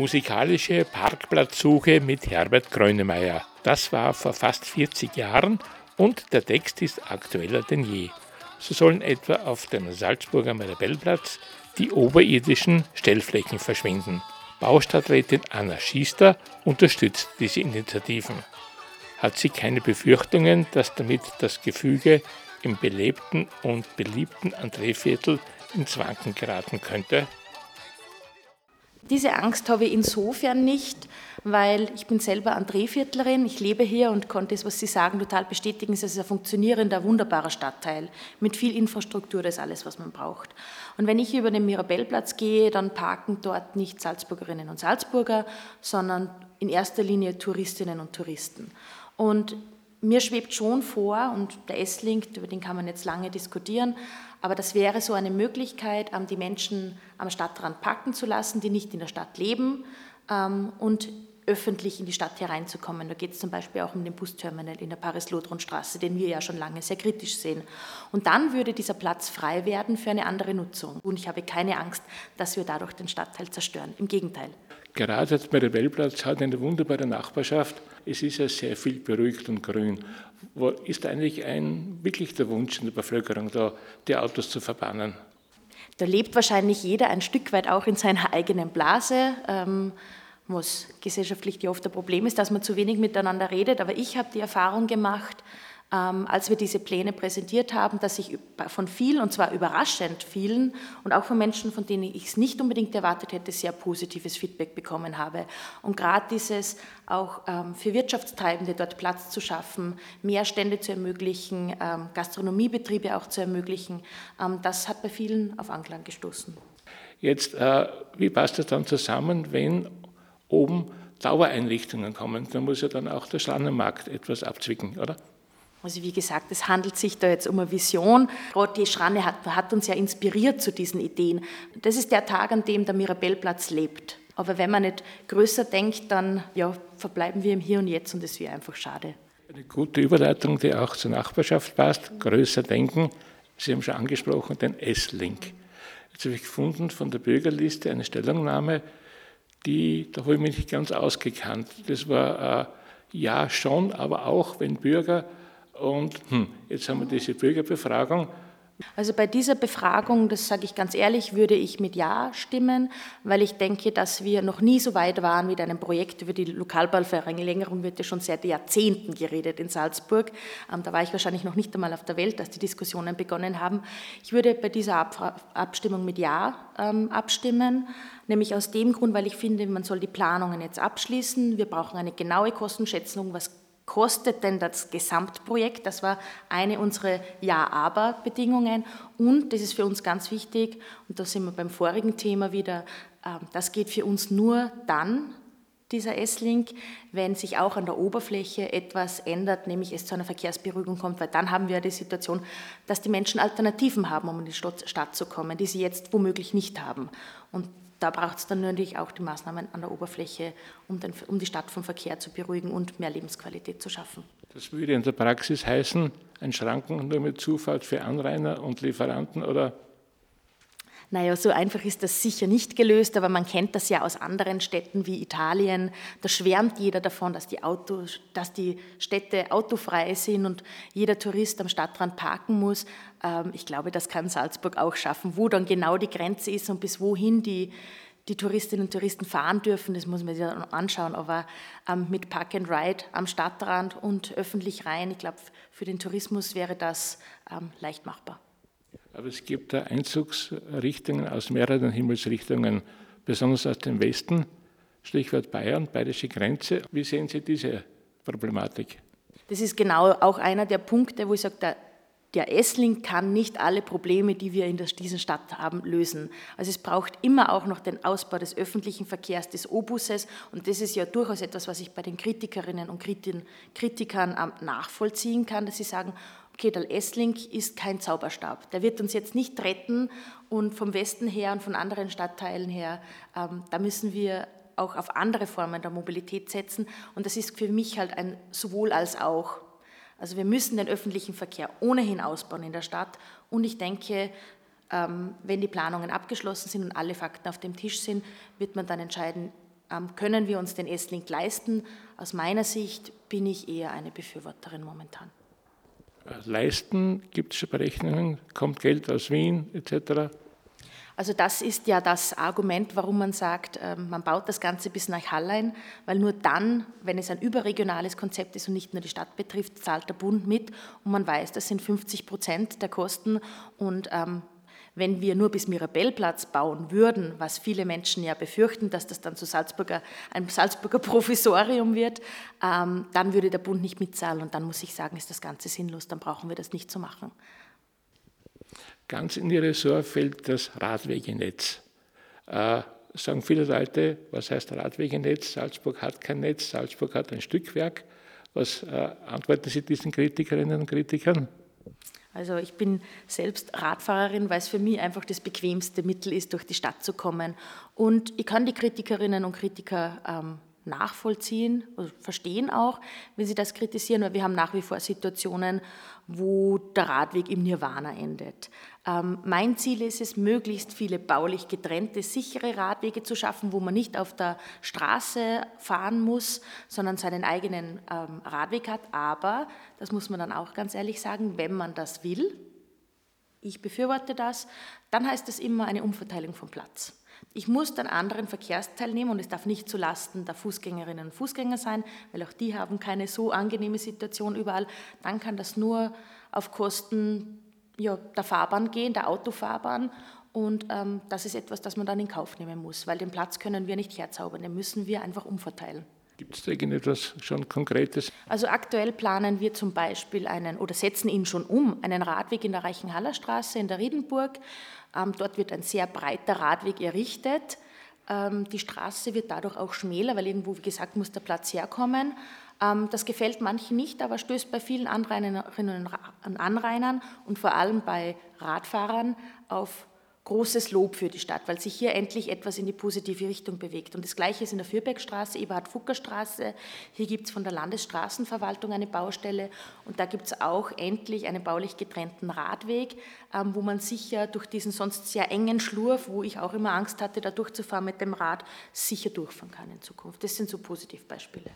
Musikalische Parkplatzsuche mit Herbert Grönemeyer. Das war vor fast 40 Jahren und der Text ist aktueller denn je. So sollen etwa auf dem Salzburger Mirabellplatz die oberirdischen Stellflächen verschwinden. Baustadträtin Anna Schiester unterstützt diese Initiativen. Hat sie keine Befürchtungen, dass damit das Gefüge im belebten und beliebten Andréviertel ins Wanken geraten könnte? Diese Angst habe ich insofern nicht, weil ich bin selber André-Viertlerin, ich lebe hier und konnte es, was Sie sagen, total bestätigen. Es ist ein funktionierender, wunderbarer Stadtteil mit viel Infrastruktur, das ist alles, was man braucht. Und wenn ich über den Mirabellplatz gehe, dann parken dort nicht Salzburgerinnen und Salzburger, sondern in erster Linie Touristinnen und Touristen. Und mir schwebt schon vor, und der S-Link, über den kann man jetzt lange diskutieren, aber das wäre so eine Möglichkeit, die Menschen am Stadtrand packen zu lassen, die nicht in der Stadt leben ähm, und öffentlich in die Stadt hereinzukommen. Da geht es zum Beispiel auch um den Busterminal in der Paris-Lothron-Straße, den wir ja schon lange sehr kritisch sehen. Und dann würde dieser Platz frei werden für eine andere Nutzung. Und ich habe keine Angst, dass wir dadurch den Stadtteil zerstören. Im Gegenteil. Gerade der Rebellplatz hat eine wunderbare Nachbarschaft. Es ist ja sehr viel beruhigt und grün. Wo ist eigentlich ein, wirklich der Wunsch in der Bevölkerung, da die Autos zu verbannen? Da lebt wahrscheinlich jeder ein Stück weit auch in seiner eigenen Blase. Ähm, was gesellschaftlich oft ein Problem ist, dass man zu wenig miteinander redet. Aber ich habe die Erfahrung gemacht, ähm, als wir diese Pläne präsentiert haben, dass ich von vielen, und zwar überraschend vielen, und auch von Menschen, von denen ich es nicht unbedingt erwartet hätte, sehr positives Feedback bekommen habe. Und gerade dieses auch ähm, für Wirtschaftstreibende dort Platz zu schaffen, mehr Stände zu ermöglichen, ähm, Gastronomiebetriebe auch zu ermöglichen, das hat bei vielen auf Anklang gestoßen. Jetzt, äh, wie passt das dann zusammen, wenn oben Dauereinrichtungen kommen? Da muss ja dann auch der Schlannenmarkt etwas abzwicken, oder? Also wie gesagt, es handelt sich da jetzt um eine Vision. Gerade die Schranne hat, hat, uns ja inspiriert zu diesen Ideen. Das ist der Tag, an dem der Mirabellplatz lebt. Aber wenn man nicht größer denkt, dann ja, verbleiben wir im Hier und Jetzt und es wäre einfach schade. Eine gute Überleitung, die auch zur Nachbarschaft passt. Größer denken. Sie haben schon angesprochen, den S-Link. Jetzt habe ich gefunden von der Bürgerliste eine Stellungnahme, die, da habe ich mich nicht ganz ausgekannt. Das war äh, ja schon, aber auch, wenn Bürger und hm, jetzt haben wir diese Bürgerbefragung. Also bei dieser Befragung, das sage ich ganz ehrlich, würde ich mit Ja stimmen, weil ich denke, dass wir noch nie so weit waren mit einem Projekt über die Lokalbauverlängerung wird ja schon seit Jahrzehnten geredet in Salzburg. Ähm, da war ich wahrscheinlich noch nicht einmal auf der Welt, als die Diskussionen begonnen haben. Ich würde bei dieser Abstimmung mit Ja ähm, abstimmen, nämlich aus dem Grund, weil ich finde, man soll die Planungen jetzt abschließen. Wir brauchen eine genaue Kostenschätzung, was kostet denn das Gesamtprojekt? Das war eine unserer Ja-Aber-Bedingungen. Und, das ist für uns ganz wichtig, und da sind wir beim vorigen Thema wieder, ähm, das geht für uns nur dann, dieser S-Link, wenn sich auch an der Oberfläche etwas ändert, nämlich es zu einer Verkehrsberuhigung kommt, weil dann haben wir die Situation, dass die Menschen Alternativen haben, um in die Stadt zu kommen, die sie jetzt womöglich nicht haben. Und da braucht es dann natürlich auch die Maßnahmen an der Oberfläche, um, den, um die Stadt vom Verkehr zu beruhigen und mehr Lebensqualität zu schaffen. Das würde in der Praxis heißen, ein Schranken nur mit Zufahrt für Anrainer und Lieferanten oder naja, so einfach ist das sicher nicht gelöst, aber man kennt das ja aus anderen Städten wie Italien. Da schwärmt jeder davon, dass die, Auto, dass die Städte autofrei sind und jeder Tourist am Stadtrand parken muss. Ähm, ich glaube, das kann Salzburg auch schaffen. Wo dann genau die Grenze ist und bis wohin die, die Touristinnen und Touristen fahren dürfen, das muss man sich dann anschauen. Aber ähm, mit Park and Ride am Stadtrand und öffentlich rein, ich glaube, für den Tourismus wäre das ähm, leicht machbar. Aber es gibt da Einzugsrichtungen aus mehreren Himmelsrichtungen, besonders aus dem Westen, Stichwort Bayern, bayerische Grenze. Wie sehen Sie diese Problematik? Das ist genau auch einer der Punkte, wo ich sage, der, der Essling kann nicht alle Probleme, die wir in dieser Stadt haben, lösen. Also es braucht immer auch noch den Ausbau des öffentlichen Verkehrs, des O-Busses. Und das ist ja durchaus etwas, was ich bei den Kritikerinnen und Kritikern nachvollziehen kann, dass sie sagen, Kedal-Essling ist kein Zauberstab. Der wird uns jetzt nicht retten und vom Westen her und von anderen Stadtteilen her, ähm, da müssen wir auch auf andere Formen der Mobilität setzen. Und das ist für mich halt ein sowohl als auch. Also wir müssen den öffentlichen Verkehr ohnehin ausbauen in der Stadt. Und ich denke, ähm, wenn die Planungen abgeschlossen sind und alle Fakten auf dem Tisch sind, wird man dann entscheiden, ähm, können wir uns den S-Link leisten. Aus meiner Sicht bin ich eher eine Befürworterin momentan. Leisten, gibt es Berechnungen, kommt Geld aus Wien etc.? Also das ist ja das Argument, warum man sagt, ähm, man baut das Ganze bis nach Hallein, weil nur dann, wenn es ein überregionales Konzept ist und nicht nur die Stadt betrifft, zahlt der Bund mit und man weiß, das sind 50 Prozent der Kosten und ähm, wenn wir nur bis Mirabellplatz bauen würden, was viele Menschen ja befürchten, dass das dann zu Salzburger, ein Salzburger Provisorium wird, ähm, dann würde der Bund nicht mitzahlen und dann muss ich sagen, ist das Ganze sinnlos, dann brauchen wir das nicht zu machen. Ganz in ihr Ressort fällt das Radwegenetz. Äh, sagen viele Leute, was heißt Radwegenetz? Salzburg hat kein Netz, Salzburg hat ein Stückwerk. Was äh, antworten Sie diesen Kritikerinnen und Kritikern? Also ich bin selbst Radfahrerin, weil es für mich einfach das bequemste Mittel ist, durch die Stadt zu kommen. Und ich kann die Kritikerinnen und Kritiker ähm, nachvollziehen, also verstehen auch, wenn sie das kritisieren, weil wir haben nach wie vor Situationen, wo der Radweg im Nirvana endet. Ähm, mein Ziel ist es, möglichst viele baulich getrennte, sichere Radwege zu schaffen, wo man nicht auf der Straße fahren muss, sondern seinen eigenen ähm, Radweg hat. Aber, das muss man dann auch ganz ehrlich sagen, wenn man das will, ich befürworte das, dann heißt es immer eine Umverteilung vom Platz. Ich muss dann anderen Verkehrsteil nehmen und es darf nicht zulasten der Fußgängerinnen und Fußgänger sein, weil auch die haben keine so angenehme Situation überall. Dann kann das nur auf Kosten ja, der Fahrbahn gehen, der Autofahrbahn. Und ähm, das ist etwas, das man dann in Kauf nehmen muss, weil den Platz können wir nicht herzaubern, den müssen wir einfach umverteilen. Gibt es da irgendetwas schon Konkretes? Also aktuell planen wir zum Beispiel einen oder setzen ihn schon um, einen Radweg in der Reichenhaller Straße in der Riedenburg. Ähm, dort wird ein sehr breiter Radweg errichtet. Ähm, die Straße wird dadurch auch schmäler, weil irgendwo, wie gesagt, muss der Platz herkommen. Ähm, das gefällt manchen nicht, aber stößt bei vielen Anrainerinnen und Anrainern und vor allem bei Radfahrern auf großes Lob für die Stadt, weil sich hier endlich etwas in die positive Richtung bewegt. Und das Gleiche ist in der Fürbergstraße, Eberhard-Fucker-Straße. Hier gibt es von der Landesstraßenverwaltung eine Baustelle und da gibt es auch endlich einen baulich getrennten Radweg, ähm, wo man sicher durch diesen sonst sehr engen Schlurf, wo ich auch immer Angst hatte, da durchzufahren mit dem Rad, sicher durchfahren kann in Zukunft. Das sind so Positivbeispiele.